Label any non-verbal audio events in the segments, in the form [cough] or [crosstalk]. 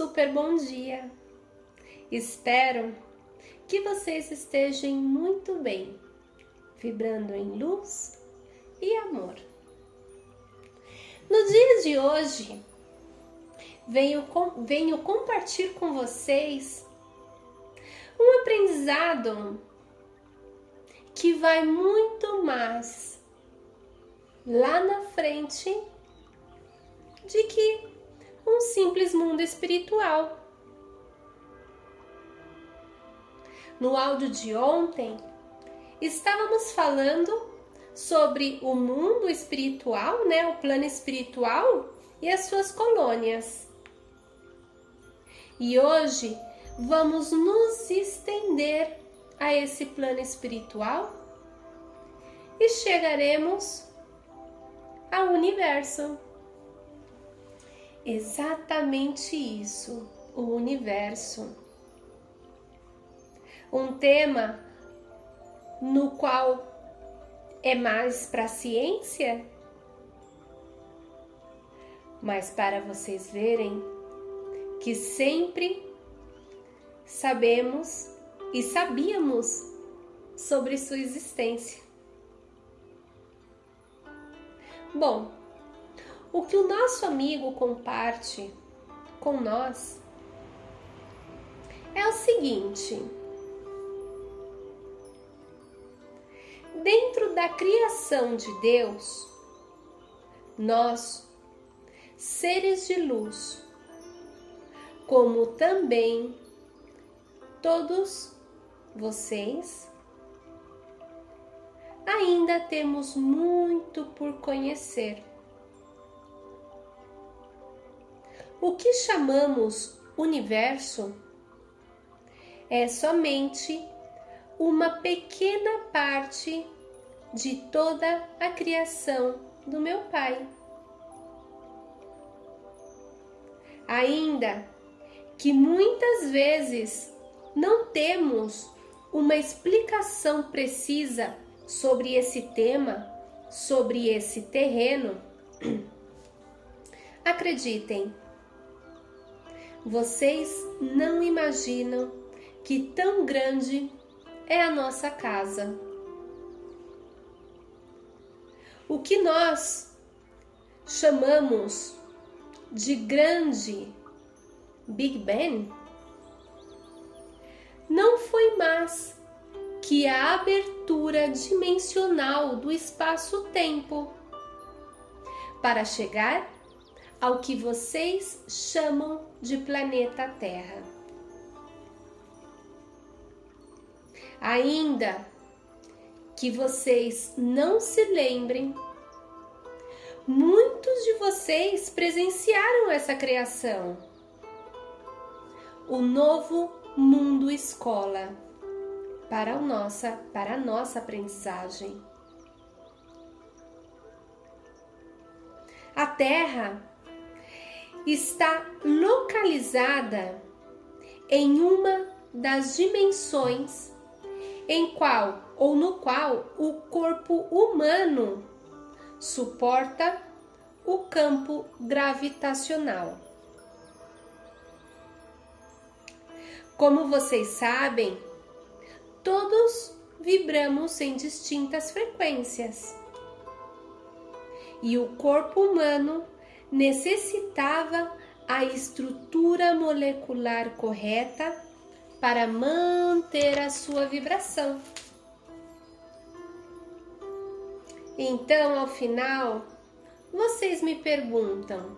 super bom dia. Espero que vocês estejam muito bem, vibrando em luz e amor. No dia de hoje, venho, venho compartilhar com vocês um aprendizado que vai muito mais lá na frente de que um simples mundo espiritual. No áudio de ontem, estávamos falando sobre o mundo espiritual, né, o plano espiritual e as suas colônias. E hoje vamos nos estender a esse plano espiritual e chegaremos ao universo. Exatamente isso, o universo. Um tema no qual é mais para ciência, mas para vocês verem que sempre sabemos e sabíamos sobre sua existência. Bom, o que o nosso amigo comparte com nós é o seguinte: dentro da criação de Deus, nós, seres de luz, como também todos vocês, ainda temos muito por conhecer. O que chamamos universo é somente uma pequena parte de toda a criação do meu Pai. Ainda que muitas vezes não temos uma explicação precisa sobre esse tema, sobre esse terreno, [clears throat] acreditem, vocês não imaginam que tão grande é a nossa casa. O que nós chamamos de grande Big Bang não foi mais que a abertura dimensional do espaço-tempo para chegar ao que vocês chamam de planeta Terra. Ainda que vocês não se lembrem, muitos de vocês presenciaram essa criação. O novo mundo escola para a nossa, para a nossa aprendizagem. A Terra está localizada em uma das dimensões em qual ou no qual o corpo humano suporta o campo gravitacional. Como vocês sabem, todos vibramos em distintas frequências. E o corpo humano necessitava a estrutura molecular correta para manter a sua vibração. Então, ao final, vocês me perguntam: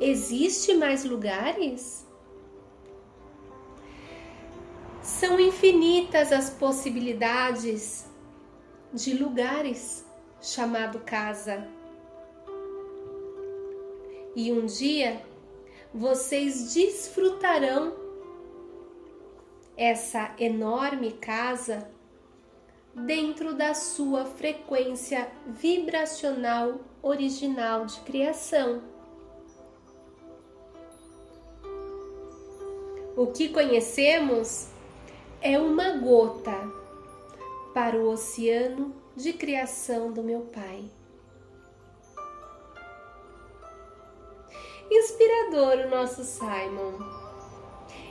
existe mais lugares? São infinitas as possibilidades de lugares chamado casa e um dia vocês desfrutarão essa enorme casa dentro da sua frequência vibracional original de criação. O que conhecemos é uma gota para o oceano de criação do meu Pai. Inspirador o nosso Simon.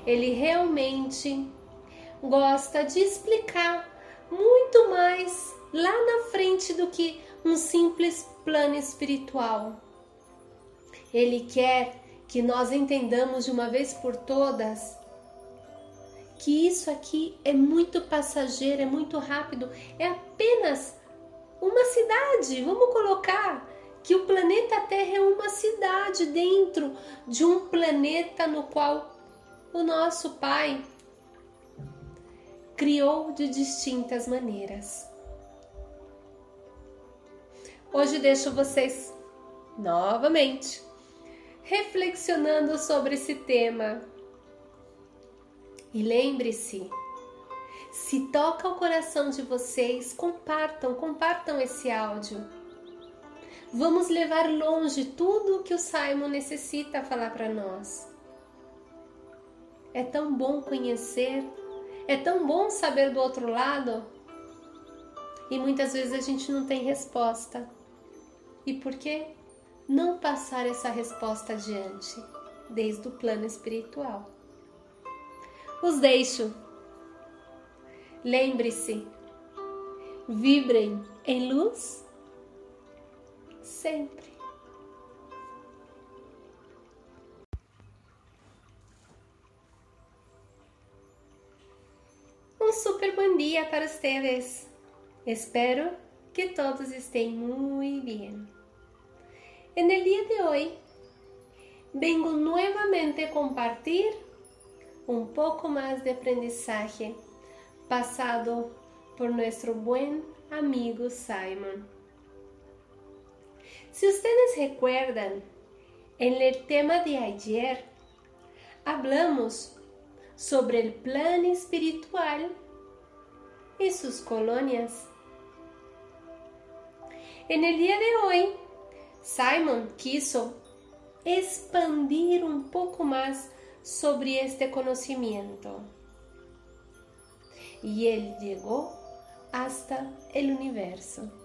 Ele realmente gosta de explicar muito mais lá na frente do que um simples plano espiritual. Ele quer que nós entendamos de uma vez por todas que isso aqui é muito passageiro, é muito rápido, é apenas uma cidade. Vamos colocar que o planeta Terra é uma cidade dentro de um planeta no qual o nosso Pai criou de distintas maneiras. Hoje deixo vocês novamente reflexionando sobre esse tema. E lembre-se, se toca o coração de vocês, compartam, compartam esse áudio. Vamos levar longe tudo o que o Simon necessita falar para nós. É tão bom conhecer, é tão bom saber do outro lado. E muitas vezes a gente não tem resposta. E por quê? Não passar essa resposta adiante, desde o plano espiritual. Os deixo. Lembre-se, vibrem em luz sempre. Um super bom dia para vocês. Espero que todos estén muy bien. En el día de hoy vengo nuevamente a compartir un poco más de aprendizaje pasado por nuestro buen amigo Simon. Si ustedes recuerdan, en el tema de ayer hablamos sobre el plan espiritual y sus colonias. En el día de hoy, Simon quiso expandir un poco más sobre este conocimiento. Y él llegó hasta el universo.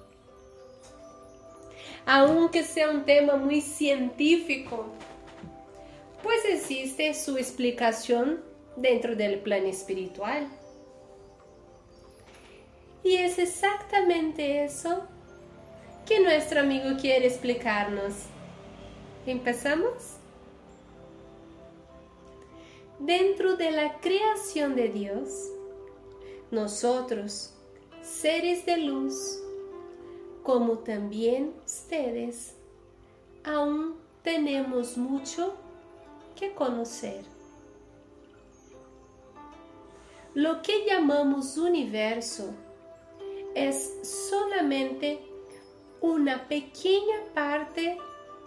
Aunque sea un tema muy científico, pues existe su explicación dentro del plan espiritual. Y es exactamente eso que nuestro amigo quiere explicarnos. ¿Empezamos? Dentro de la creación de Dios, nosotros, seres de luz, como también ustedes, aún tenemos mucho que conocer. Lo que llamamos universo es solamente una pequeña parte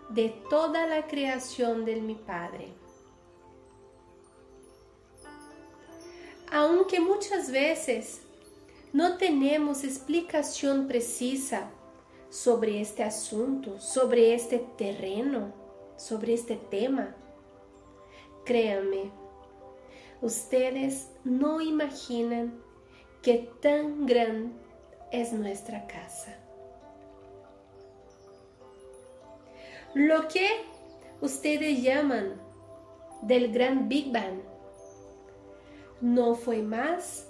de toda la creación de mi Padre. Aunque muchas veces no tenemos explicación precisa sobre este asunto, sobre este terreno, sobre este tema, créanme, ustedes no imaginan que tan grande es nuestra casa. Lo que ustedes llaman del gran Big Bang no fue más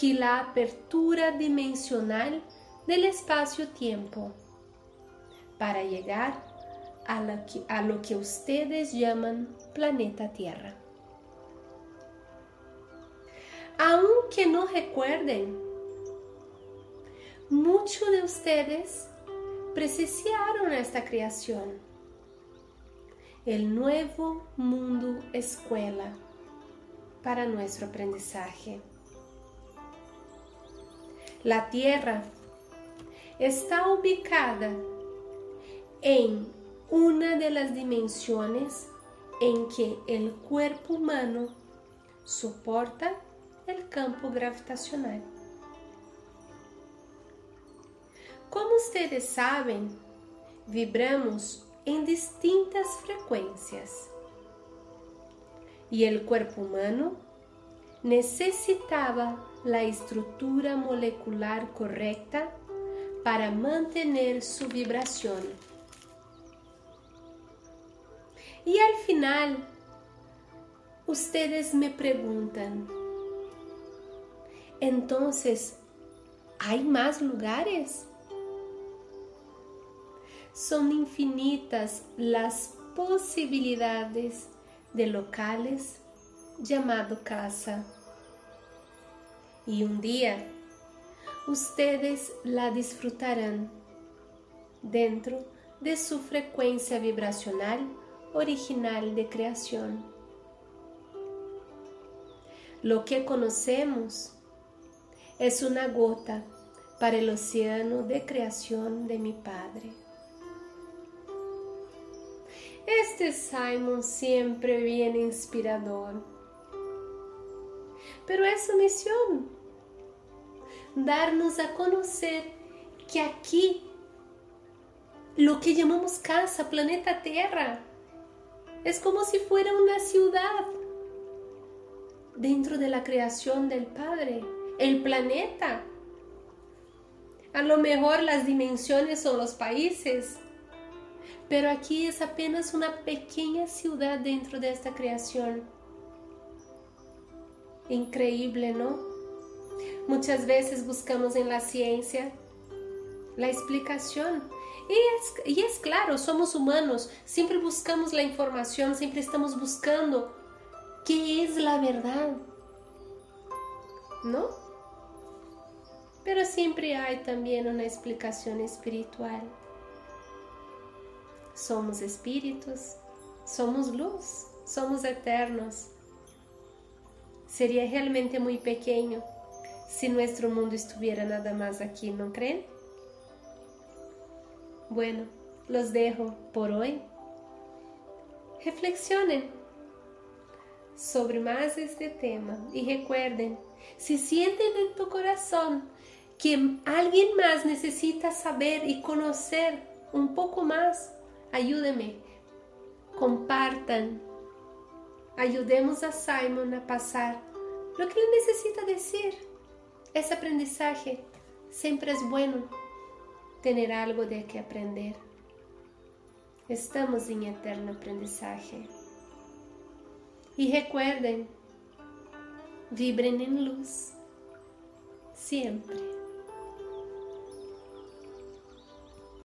que la apertura dimensional del espacio-tiempo para llegar a lo, que, ustedes llaman planeta Tierra. Aunque no recuerden, muchos de ustedes presenciaron esta creación el nuevo mundo escuela para nuestro aprendizaje. La Tierra está ubicada en una de las dimensiones en que el cuerpo humano soporta el campo gravitacional. Como ustedes saben, vibramos em distintas frequências. E o corpo humano necessitava a estrutura molecular correta para manter sua vibração. Y al final, ustedes me preguntan, entonces, ¿hay más lugares? Son infinitas las posibilidades de locales llamado casa. Y un día ustedes la disfrutarán dentro de su frecuencia vibracional original de creación. Lo que conocemos es una gota para el océano de creación de mi Padre. Este Simon siempre viene inspirador. Pero es su misión, darnos a conocer que aquí, lo que llamamos casa, planeta Tierra, es como si fuera una ciudad dentro de la creación del Padre, el planeta. A lo mejor las dimensiones son los países, pero aquí es apenas una pequeña ciudad dentro de esta creación. Increíble, ¿no? Muchas veces buscamos en la ciencia la explicación. Es, y es, claro, somos humanos, siempre buscamos la información, siempre estamos buscando qué es la verdad. ¿No? Pero siempre hay también una explicación espiritual. Somos espíritus, somos luz, somos eternos. Sería realmente muy pequeño si nuestro mundo estuviera nada más aquí, ¿no creen? Bueno, los dejo por hoy. Reflexionen sobre más este tema y recuerden, si sienten en tu corazón que alguien más necesita saber y conocer un poco más, ayúdenme, compartan, ayudemos a Simon a pasar lo que él necesita decir. Ese aprendizaje siempre es bueno tener algo de que aprender. Estamos en eterno aprendizaje. Y recuerden, vibren en luz, siempre.